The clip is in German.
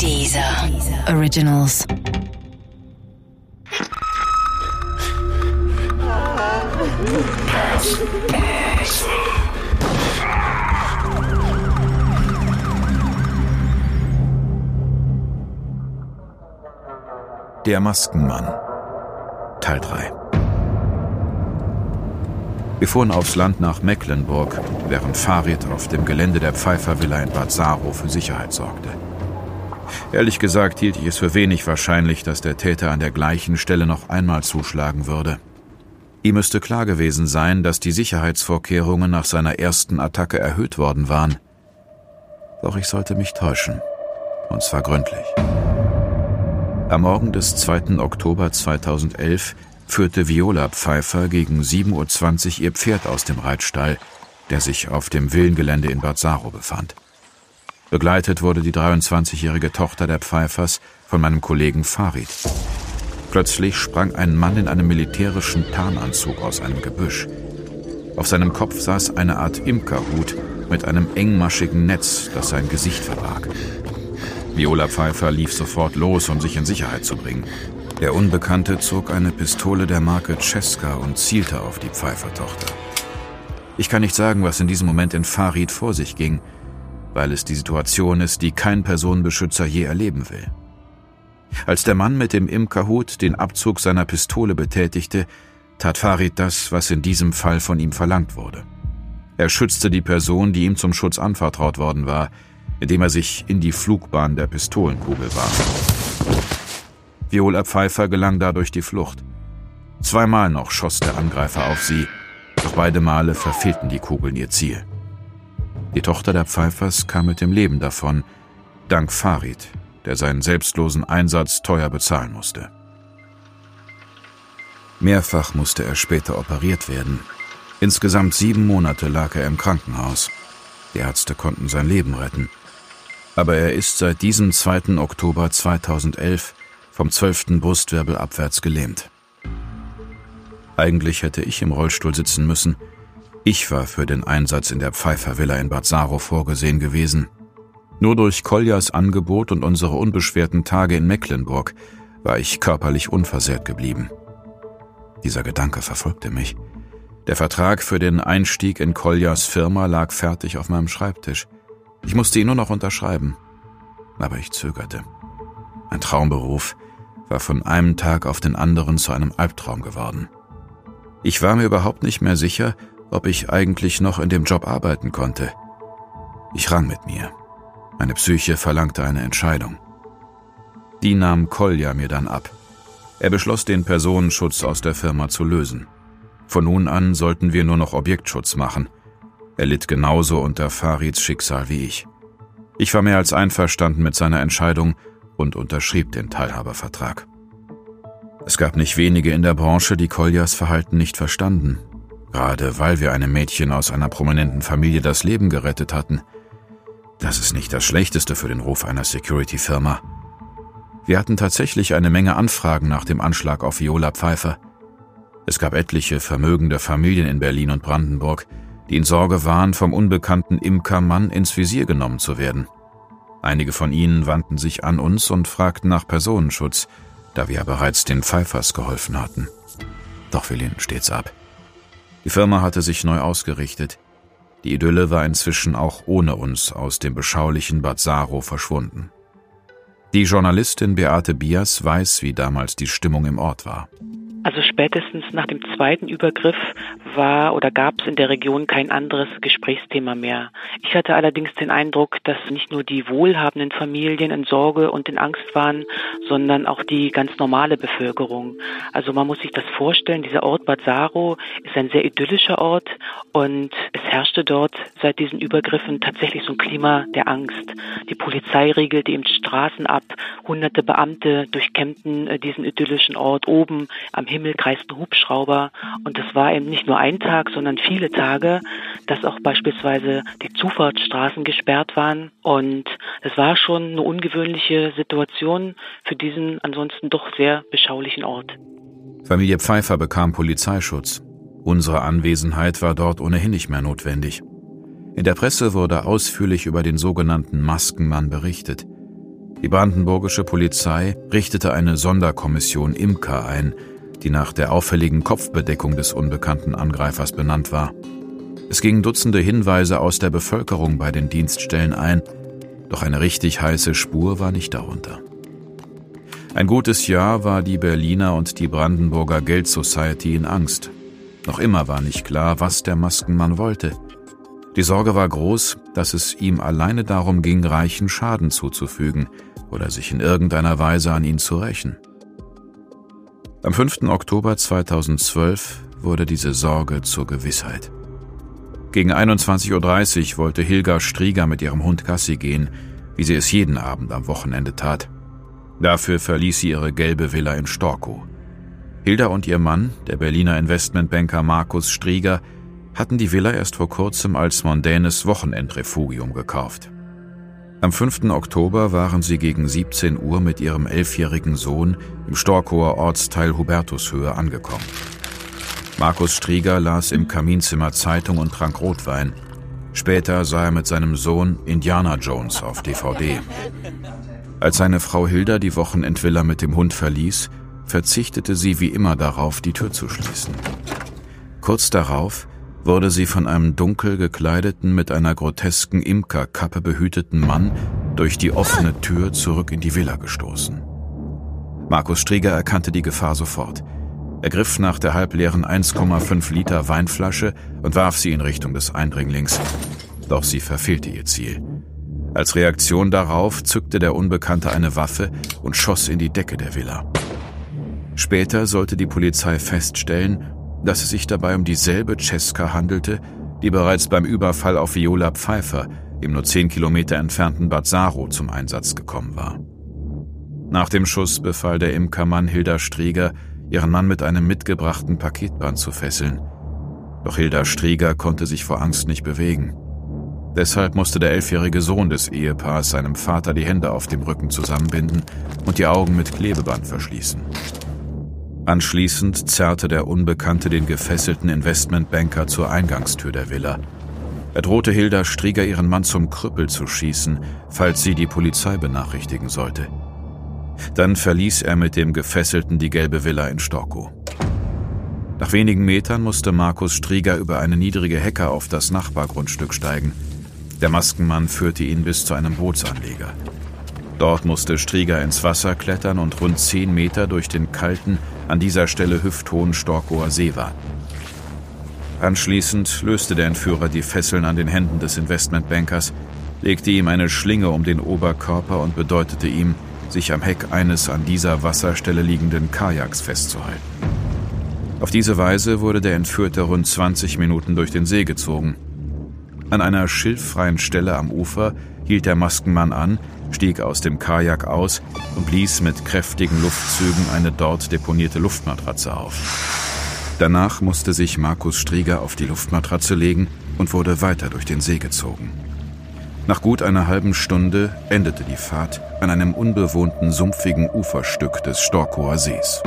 Dieser Originals. Der Maskenmann Teil 3 Wir fuhren aufs Land nach Mecklenburg, während Farid auf dem Gelände der Pfeiffer-Villa in Bad Saro für Sicherheit sorgte. Ehrlich gesagt hielt ich es für wenig wahrscheinlich, dass der Täter an der gleichen Stelle noch einmal zuschlagen würde. Ihm müsste klar gewesen sein, dass die Sicherheitsvorkehrungen nach seiner ersten Attacke erhöht worden waren. Doch ich sollte mich täuschen. Und zwar gründlich. Am Morgen des 2. Oktober 2011 führte Viola Pfeiffer gegen 7.20 Uhr ihr Pferd aus dem Reitstall, der sich auf dem Villengelände in Bad befand. Begleitet wurde die 23-jährige Tochter der Pfeiffers von meinem Kollegen Farid. Plötzlich sprang ein Mann in einem militärischen Tarnanzug aus einem Gebüsch. Auf seinem Kopf saß eine Art Imkerhut mit einem engmaschigen Netz, das sein Gesicht verbarg. Viola Pfeiffer lief sofort los, um sich in Sicherheit zu bringen. Der Unbekannte zog eine Pistole der Marke Cesca und zielte auf die Pfeiffer-Tochter. Ich kann nicht sagen, was in diesem Moment in Farid vor sich ging – weil es die Situation ist, die kein Personenbeschützer je erleben will. Als der Mann mit dem Imkerhut den Abzug seiner Pistole betätigte, tat Farid das, was in diesem Fall von ihm verlangt wurde. Er schützte die Person, die ihm zum Schutz anvertraut worden war, indem er sich in die Flugbahn der Pistolenkugel warf. Viola Pfeiffer gelang dadurch die Flucht. Zweimal noch schoss der Angreifer auf sie, doch beide Male verfehlten die Kugeln ihr Ziel. Die Tochter der Pfeifers kam mit dem Leben davon, dank Farid, der seinen selbstlosen Einsatz teuer bezahlen musste. Mehrfach musste er später operiert werden. Insgesamt sieben Monate lag er im Krankenhaus. Die Ärzte konnten sein Leben retten. Aber er ist seit diesem 2. Oktober 2011 vom 12. Brustwirbel abwärts gelähmt. Eigentlich hätte ich im Rollstuhl sitzen müssen, ich war für den Einsatz in der Pfeiffer-Villa in Bad Saro vorgesehen gewesen. Nur durch Koljas Angebot und unsere unbeschwerten Tage in Mecklenburg war ich körperlich unversehrt geblieben. Dieser Gedanke verfolgte mich. Der Vertrag für den Einstieg in Koljas Firma lag fertig auf meinem Schreibtisch. Ich musste ihn nur noch unterschreiben. Aber ich zögerte. Mein Traumberuf war von einem Tag auf den anderen zu einem Albtraum geworden. Ich war mir überhaupt nicht mehr sicher, ob ich eigentlich noch in dem Job arbeiten konnte. Ich rang mit mir. Meine Psyche verlangte eine Entscheidung. Die nahm Kolja mir dann ab. Er beschloss, den Personenschutz aus der Firma zu lösen. Von nun an sollten wir nur noch Objektschutz machen. Er litt genauso unter Farids Schicksal wie ich. Ich war mehr als einverstanden mit seiner Entscheidung und unterschrieb den Teilhabervertrag. Es gab nicht wenige in der Branche, die Koljas Verhalten nicht verstanden gerade weil wir einem Mädchen aus einer prominenten Familie das Leben gerettet hatten. Das ist nicht das Schlechteste für den Ruf einer Security-Firma. Wir hatten tatsächlich eine Menge Anfragen nach dem Anschlag auf Viola Pfeiffer. Es gab etliche vermögende Familien in Berlin und Brandenburg, die in Sorge waren, vom unbekannten Imkermann ins Visier genommen zu werden. Einige von ihnen wandten sich an uns und fragten nach Personenschutz, da wir ja bereits den Pfeifers geholfen hatten. Doch wir lehnten stets ab. Die Firma hatte sich neu ausgerichtet. Die Idylle war inzwischen auch ohne uns aus dem beschaulichen Bad Saro verschwunden. Die Journalistin Beate Bias weiß, wie damals die Stimmung im Ort war. Also spätestens nach dem zweiten Übergriff war oder gab es in der Region kein anderes Gesprächsthema mehr. Ich hatte allerdings den Eindruck, dass nicht nur die wohlhabenden Familien in Sorge und in Angst waren, sondern auch die ganz normale Bevölkerung. Also man muss sich das vorstellen, dieser Ort Bad Saro ist ein sehr idyllischer Ort und herrschte dort seit diesen Übergriffen tatsächlich so ein Klima der Angst. Die Polizei regelte eben Straßen ab, hunderte Beamte durchkämmten äh, diesen idyllischen Ort oben am Himmel kreisten Hubschrauber und es war eben nicht nur ein Tag, sondern viele Tage, dass auch beispielsweise die Zufahrtsstraßen gesperrt waren und es war schon eine ungewöhnliche Situation für diesen ansonsten doch sehr beschaulichen Ort. Familie Pfeiffer bekam Polizeischutz. Unsere Anwesenheit war dort ohnehin nicht mehr notwendig. In der Presse wurde ausführlich über den sogenannten Maskenmann berichtet. Die brandenburgische Polizei richtete eine Sonderkommission Imker ein, die nach der auffälligen Kopfbedeckung des unbekannten Angreifers benannt war. Es gingen Dutzende Hinweise aus der Bevölkerung bei den Dienststellen ein, doch eine richtig heiße Spur war nicht darunter. Ein gutes Jahr war die Berliner und die Brandenburger Geld Society in Angst. Noch immer war nicht klar, was der Maskenmann wollte. Die Sorge war groß, dass es ihm alleine darum ging, Reichen Schaden zuzufügen oder sich in irgendeiner Weise an ihn zu rächen. Am 5. Oktober 2012 wurde diese Sorge zur Gewissheit. Gegen 21.30 Uhr wollte Hilga Strieger mit ihrem Hund Gassi gehen, wie sie es jeden Abend am Wochenende tat. Dafür verließ sie ihre gelbe Villa in Storkow. Hilda und ihr Mann, der Berliner Investmentbanker Markus Strieger, hatten die Villa erst vor kurzem als mondänes Wochenendrefugium gekauft. Am 5. Oktober waren sie gegen 17 Uhr mit ihrem elfjährigen Sohn im Storkower Ortsteil Hubertushöhe angekommen. Markus Strieger las im Kaminzimmer Zeitung und trank Rotwein. Später sah er mit seinem Sohn Indiana Jones auf DVD. Als seine Frau Hilda die Wochenendvilla mit dem Hund verließ, verzichtete sie wie immer darauf, die Tür zu schließen. Kurz darauf wurde sie von einem dunkel gekleideten, mit einer grotesken Imkerkappe behüteten Mann durch die offene Tür zurück in die Villa gestoßen. Markus Strieger erkannte die Gefahr sofort. Er griff nach der halbleeren 1,5 Liter Weinflasche und warf sie in Richtung des Eindringlings. Doch sie verfehlte ihr Ziel. Als Reaktion darauf zückte der Unbekannte eine Waffe und schoss in die Decke der Villa. Später sollte die Polizei feststellen, dass es sich dabei um dieselbe Cesca handelte, die bereits beim Überfall auf Viola Pfeiffer im nur zehn Kilometer entfernten Bad Saro zum Einsatz gekommen war. Nach dem Schuss befahl der Imkermann Hilda Strieger, ihren Mann mit einem mitgebrachten Paketband zu fesseln. Doch Hilda Strieger konnte sich vor Angst nicht bewegen. Deshalb musste der elfjährige Sohn des Ehepaars seinem Vater die Hände auf dem Rücken zusammenbinden und die Augen mit Klebeband verschließen. Anschließend zerrte der Unbekannte den gefesselten Investmentbanker zur Eingangstür der Villa. Er drohte Hilda Strieger, ihren Mann zum Krüppel zu schießen, falls sie die Polizei benachrichtigen sollte. Dann verließ er mit dem Gefesselten die gelbe Villa in Storkow. Nach wenigen Metern musste Markus Strieger über eine niedrige Hecke auf das Nachbargrundstück steigen. Der Maskenmann führte ihn bis zu einem Bootsanleger. Dort musste Strieger ins Wasser klettern und rund zehn Meter durch den kalten, an dieser Stelle hüfthohen Storkower See warten. Anschließend löste der Entführer die Fesseln an den Händen des Investmentbankers, legte ihm eine Schlinge um den Oberkörper und bedeutete ihm, sich am Heck eines an dieser Wasserstelle liegenden Kajaks festzuhalten. Auf diese Weise wurde der Entführte rund 20 Minuten durch den See gezogen. An einer schilffreien Stelle am Ufer hielt der Maskenmann an, stieg aus dem Kajak aus und blies mit kräftigen Luftzügen eine dort deponierte Luftmatratze auf. Danach musste sich Markus Strieger auf die Luftmatratze legen und wurde weiter durch den See gezogen. Nach gut einer halben Stunde endete die Fahrt an einem unbewohnten, sumpfigen Uferstück des Storkower Sees.